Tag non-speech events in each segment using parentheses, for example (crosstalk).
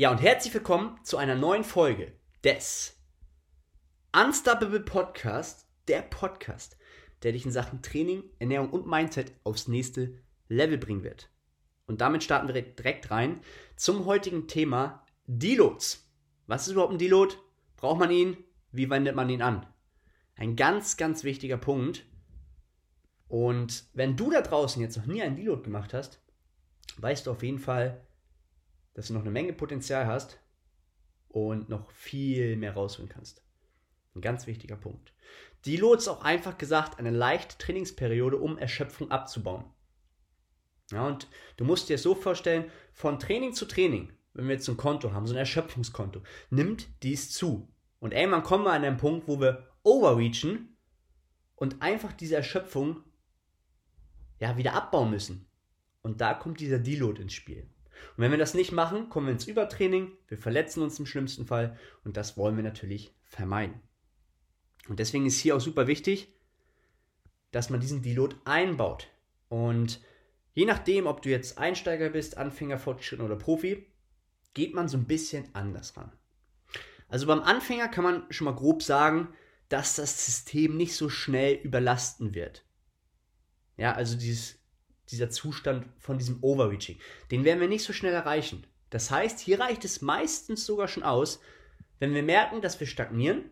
Ja, und herzlich willkommen zu einer neuen Folge des Unstoppable Podcast, der Podcast, der dich in Sachen Training, Ernährung und Mindset aufs nächste Level bringen wird. Und damit starten wir direkt rein zum heutigen Thema Deloads. Was ist überhaupt ein Deload? Braucht man ihn? Wie wendet man ihn an? Ein ganz, ganz wichtiger Punkt. Und wenn du da draußen jetzt noch nie einen Deload gemacht hast, weißt du auf jeden Fall, dass du noch eine Menge Potenzial hast und noch viel mehr rausholen kannst. Ein ganz wichtiger Punkt. Deload ist auch einfach gesagt eine leichte Trainingsperiode, um Erschöpfung abzubauen. Ja, und du musst dir es so vorstellen, von Training zu Training, wenn wir jetzt ein Konto haben, so ein Erschöpfungskonto, nimmt dies zu. Und irgendwann kommen wir an einen Punkt, wo wir overreachen und einfach diese Erschöpfung ja, wieder abbauen müssen. Und da kommt dieser Deload ins Spiel. Und wenn wir das nicht machen, kommen wir ins Übertraining, wir verletzen uns im schlimmsten Fall und das wollen wir natürlich vermeiden. Und deswegen ist hier auch super wichtig, dass man diesen Deload einbaut. Und je nachdem, ob du jetzt Einsteiger bist, Anfänger, Fortgeschritten oder Profi, geht man so ein bisschen anders ran. Also beim Anfänger kann man schon mal grob sagen, dass das System nicht so schnell überlasten wird. Ja, also dieses dieser Zustand von diesem Overreaching. Den werden wir nicht so schnell erreichen. Das heißt, hier reicht es meistens sogar schon aus, wenn wir merken, dass wir stagnieren,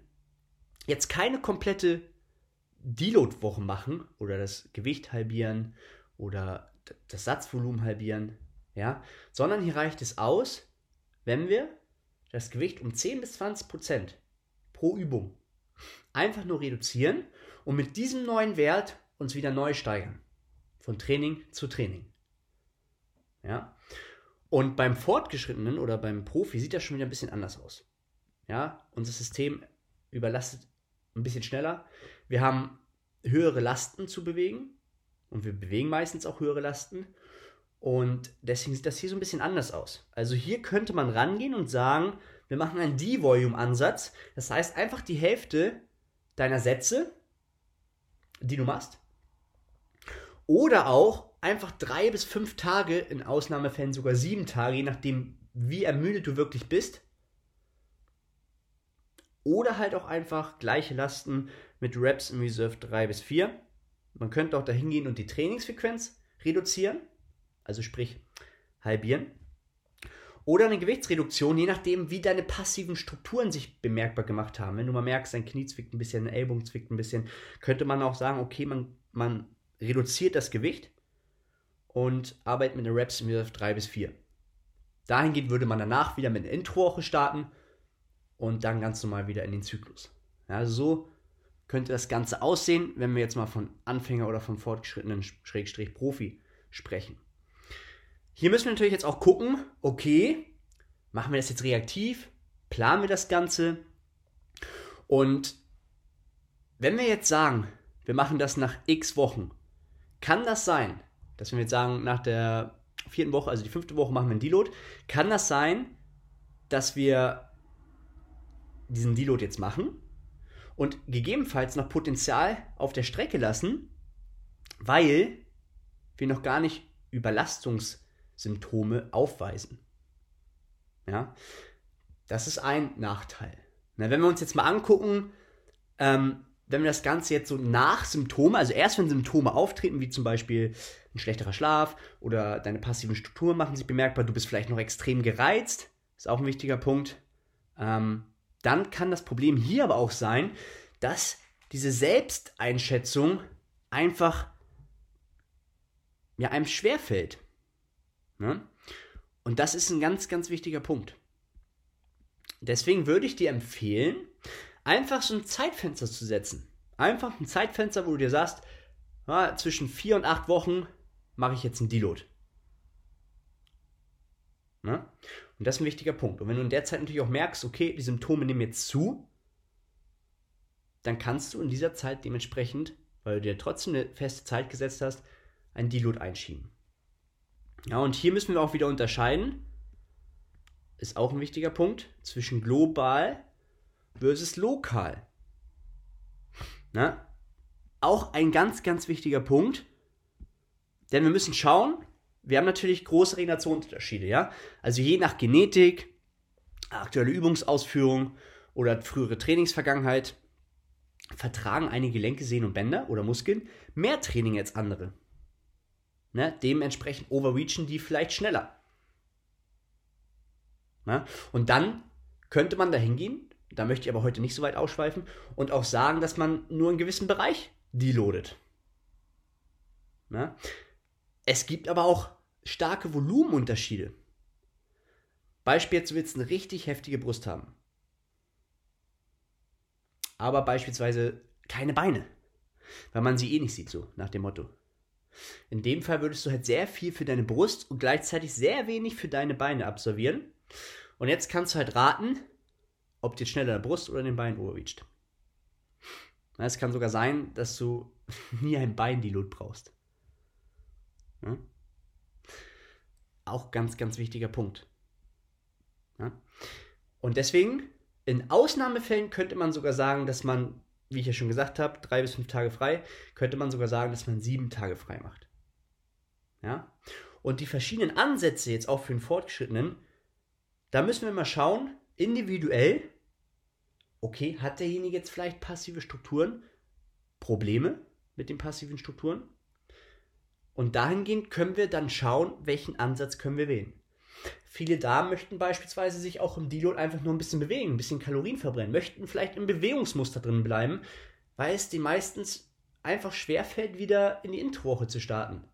jetzt keine komplette Deload-Woche machen oder das Gewicht halbieren oder das Satzvolumen halbieren, ja, sondern hier reicht es aus, wenn wir das Gewicht um 10 bis 20 Prozent pro Übung einfach nur reduzieren und mit diesem neuen Wert uns wieder neu steigern von Training zu Training. Ja? Und beim Fortgeschrittenen oder beim Profi sieht das schon wieder ein bisschen anders aus. Ja, unser System überlastet ein bisschen schneller. Wir haben höhere Lasten zu bewegen und wir bewegen meistens auch höhere Lasten. Und deswegen sieht das hier so ein bisschen anders aus. Also hier könnte man rangehen und sagen, wir machen einen D-Volume-Ansatz. Das heißt einfach die Hälfte deiner Sätze, die du machst, oder auch einfach drei bis fünf Tage, in Ausnahmefällen sogar sieben Tage, je nachdem, wie ermüdet du wirklich bist. Oder halt auch einfach gleiche Lasten mit Reps im Reserve 3 bis 4. Man könnte auch dahin gehen und die Trainingsfrequenz reduzieren, also sprich halbieren. Oder eine Gewichtsreduktion, je nachdem, wie deine passiven Strukturen sich bemerkbar gemacht haben. Wenn du mal merkst, dein Knie zwickt ein bisschen, dein Ellbogen zwickt ein bisschen, könnte man auch sagen, okay, man, man reduziert das Gewicht und arbeitet mit den Reps auf 3 bis 4. Dahingehend würde man danach wieder mit einer Intro-Woche starten und dann ganz normal wieder in den Zyklus. Ja, also so könnte das Ganze aussehen, wenn wir jetzt mal von Anfänger oder von fortgeschrittenen Schrägstrich Profi sprechen. Hier müssen wir natürlich jetzt auch gucken, okay, machen wir das jetzt reaktiv, planen wir das Ganze und wenn wir jetzt sagen, wir machen das nach x Wochen, kann das sein, dass wir jetzt sagen, nach der vierten Woche, also die fünfte Woche machen wir einen Deload, kann das sein, dass wir diesen Deload jetzt machen und gegebenenfalls noch Potenzial auf der Strecke lassen, weil wir noch gar nicht Überlastungssymptome aufweisen. Ja, das ist ein Nachteil. Na, wenn wir uns jetzt mal angucken, ähm, wenn wir das Ganze jetzt so nach Symptomen, also erst wenn Symptome auftreten, wie zum Beispiel ein schlechterer Schlaf oder deine passiven Strukturen machen sich bemerkbar, du bist vielleicht noch extrem gereizt, ist auch ein wichtiger Punkt, ähm, dann kann das Problem hier aber auch sein, dass diese Selbsteinschätzung einfach ja, einem schwerfällt. Ne? Und das ist ein ganz, ganz wichtiger Punkt. Deswegen würde ich dir empfehlen, einfach so ein Zeitfenster zu setzen. Einfach ein Zeitfenster, wo du dir sagst, ja, zwischen vier und acht Wochen mache ich jetzt einen Deload. Ne? Und das ist ein wichtiger Punkt. Und wenn du in der Zeit natürlich auch merkst, okay, die Symptome nehmen jetzt zu, dann kannst du in dieser Zeit dementsprechend, weil du dir trotzdem eine feste Zeit gesetzt hast, einen Deload einschieben. Ja, und hier müssen wir auch wieder unterscheiden, ist auch ein wichtiger Punkt, zwischen global versus lokal. Na? Auch ein ganz, ganz wichtiger Punkt, denn wir müssen schauen, wir haben natürlich große Generationsunterschiede, ja. Also je nach Genetik, aktuelle Übungsausführung oder frühere Trainingsvergangenheit vertragen einige Gelenke, Sehnen und Bänder oder Muskeln mehr Training als andere. Ne? Dementsprechend overreachen die vielleicht schneller. Ne? Und dann könnte man da hingehen, da möchte ich aber heute nicht so weit ausschweifen, und auch sagen, dass man nur einen gewissen Bereich deloadet. Ne? Es gibt aber auch starke Volumenunterschiede. Beispiel, jetzt willst du eine richtig heftige Brust haben. Aber beispielsweise keine Beine. Weil man sie eh nicht sieht, so nach dem Motto. In dem Fall würdest du halt sehr viel für deine Brust und gleichzeitig sehr wenig für deine Beine absolvieren. Und jetzt kannst du halt raten, ob dir schneller der Brust oder den Bein overreacht. Es kann sogar sein, dass du (laughs) nie ein Bein-Deload brauchst. Ja? Auch ganz, ganz wichtiger Punkt. Ja? Und deswegen, in Ausnahmefällen könnte man sogar sagen, dass man, wie ich ja schon gesagt habe, drei bis fünf Tage frei, könnte man sogar sagen, dass man sieben Tage frei macht. Ja? Und die verschiedenen Ansätze jetzt auch für den Fortgeschrittenen, da müssen wir mal schauen, individuell, okay, hat derjenige jetzt vielleicht passive Strukturen, Probleme mit den passiven Strukturen? Und dahingehend können wir dann schauen, welchen Ansatz können wir wählen. Viele Damen möchten beispielsweise sich auch im Deload einfach nur ein bisschen bewegen, ein bisschen Kalorien verbrennen, möchten vielleicht im Bewegungsmuster drin bleiben, weil es die meistens einfach schwerfällt, wieder in die Introwoche zu starten.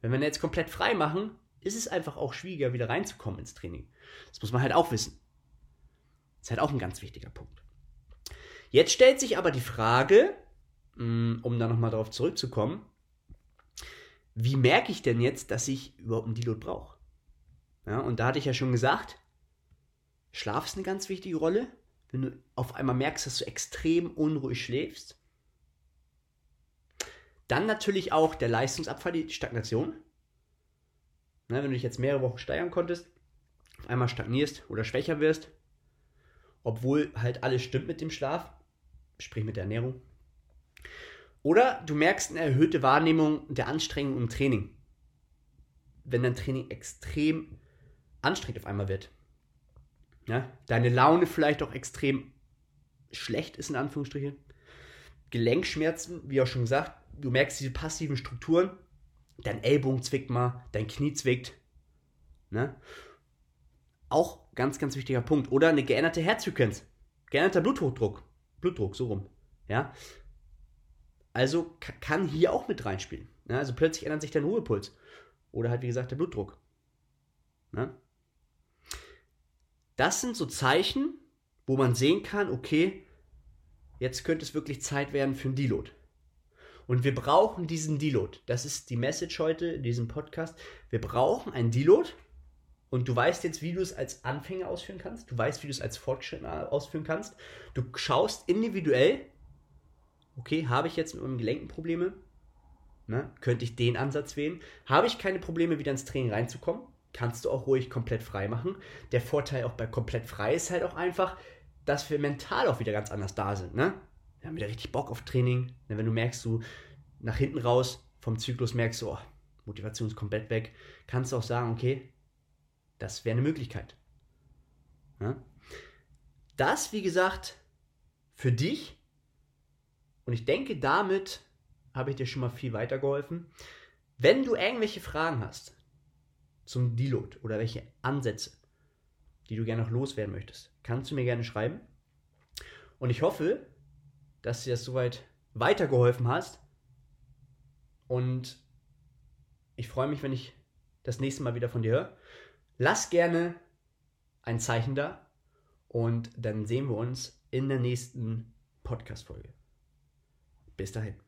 Wenn wir jetzt komplett frei machen, ist es einfach auch schwieriger, wieder reinzukommen ins Training. Das muss man halt auch wissen. Ist halt auch ein ganz wichtiger Punkt. Jetzt stellt sich aber die Frage, mm, um da nochmal drauf zurückzukommen, wie merke ich denn jetzt, dass ich überhaupt einen Deload brauche? Ja, und da hatte ich ja schon gesagt, Schlaf ist eine ganz wichtige Rolle. Wenn du auf einmal merkst, dass du extrem unruhig schläfst. Dann natürlich auch der Leistungsabfall, die Stagnation. Na, wenn du dich jetzt mehrere Wochen steigern konntest, auf einmal stagnierst oder schwächer wirst, obwohl halt alles stimmt mit dem Schlaf, sprich mit der Ernährung, oder du merkst eine erhöhte Wahrnehmung der Anstrengung im Training. Wenn dein Training extrem anstrengend auf einmal wird. Ja? Deine Laune vielleicht auch extrem schlecht ist, in Anführungsstrichen. Gelenkschmerzen, wie auch schon gesagt, du merkst diese passiven Strukturen. Dein Ellbogen zwickt mal, dein Knie zwickt. Ne? Auch ganz, ganz wichtiger Punkt. Oder eine geänderte Herzfrequenz. Geänderter Bluthochdruck. Blutdruck, so rum. Ja? Also kann hier auch mit reinspielen. Ja, also plötzlich ändert sich dein Ruhepuls. Oder halt, wie gesagt, der Blutdruck. Ja? Das sind so Zeichen, wo man sehen kann, okay, jetzt könnte es wirklich Zeit werden für einen Deload. Und wir brauchen diesen Deload. Das ist die Message heute in diesem Podcast. Wir brauchen einen Deload. Und du weißt jetzt, wie du es als Anfänger ausführen kannst. Du weißt, wie du es als Fortschrittler ausführen kannst. Du schaust individuell, okay, habe ich jetzt mit meinem Gelenken Probleme? Ne? Könnte ich den Ansatz wählen? Habe ich keine Probleme, wieder ins Training reinzukommen? Kannst du auch ruhig komplett frei machen. Der Vorteil auch bei komplett frei ist halt auch einfach, dass wir mental auch wieder ganz anders da sind. Ne? Wir haben wieder richtig Bock auf Training. Ne? Wenn du merkst, du nach hinten raus vom Zyklus merkst, oh, Motivation ist komplett weg, kannst du auch sagen, okay, das wäre eine Möglichkeit. Ne? Das, wie gesagt, für dich und ich denke, damit habe ich dir schon mal viel weitergeholfen. Wenn du irgendwelche Fragen hast zum Deload oder welche Ansätze, die du gerne noch loswerden möchtest, kannst du mir gerne schreiben. Und ich hoffe, dass dir das soweit weitergeholfen hast. Und ich freue mich, wenn ich das nächste Mal wieder von dir höre. Lass gerne ein Zeichen da und dann sehen wir uns in der nächsten Podcast-Folge. Bis dahin.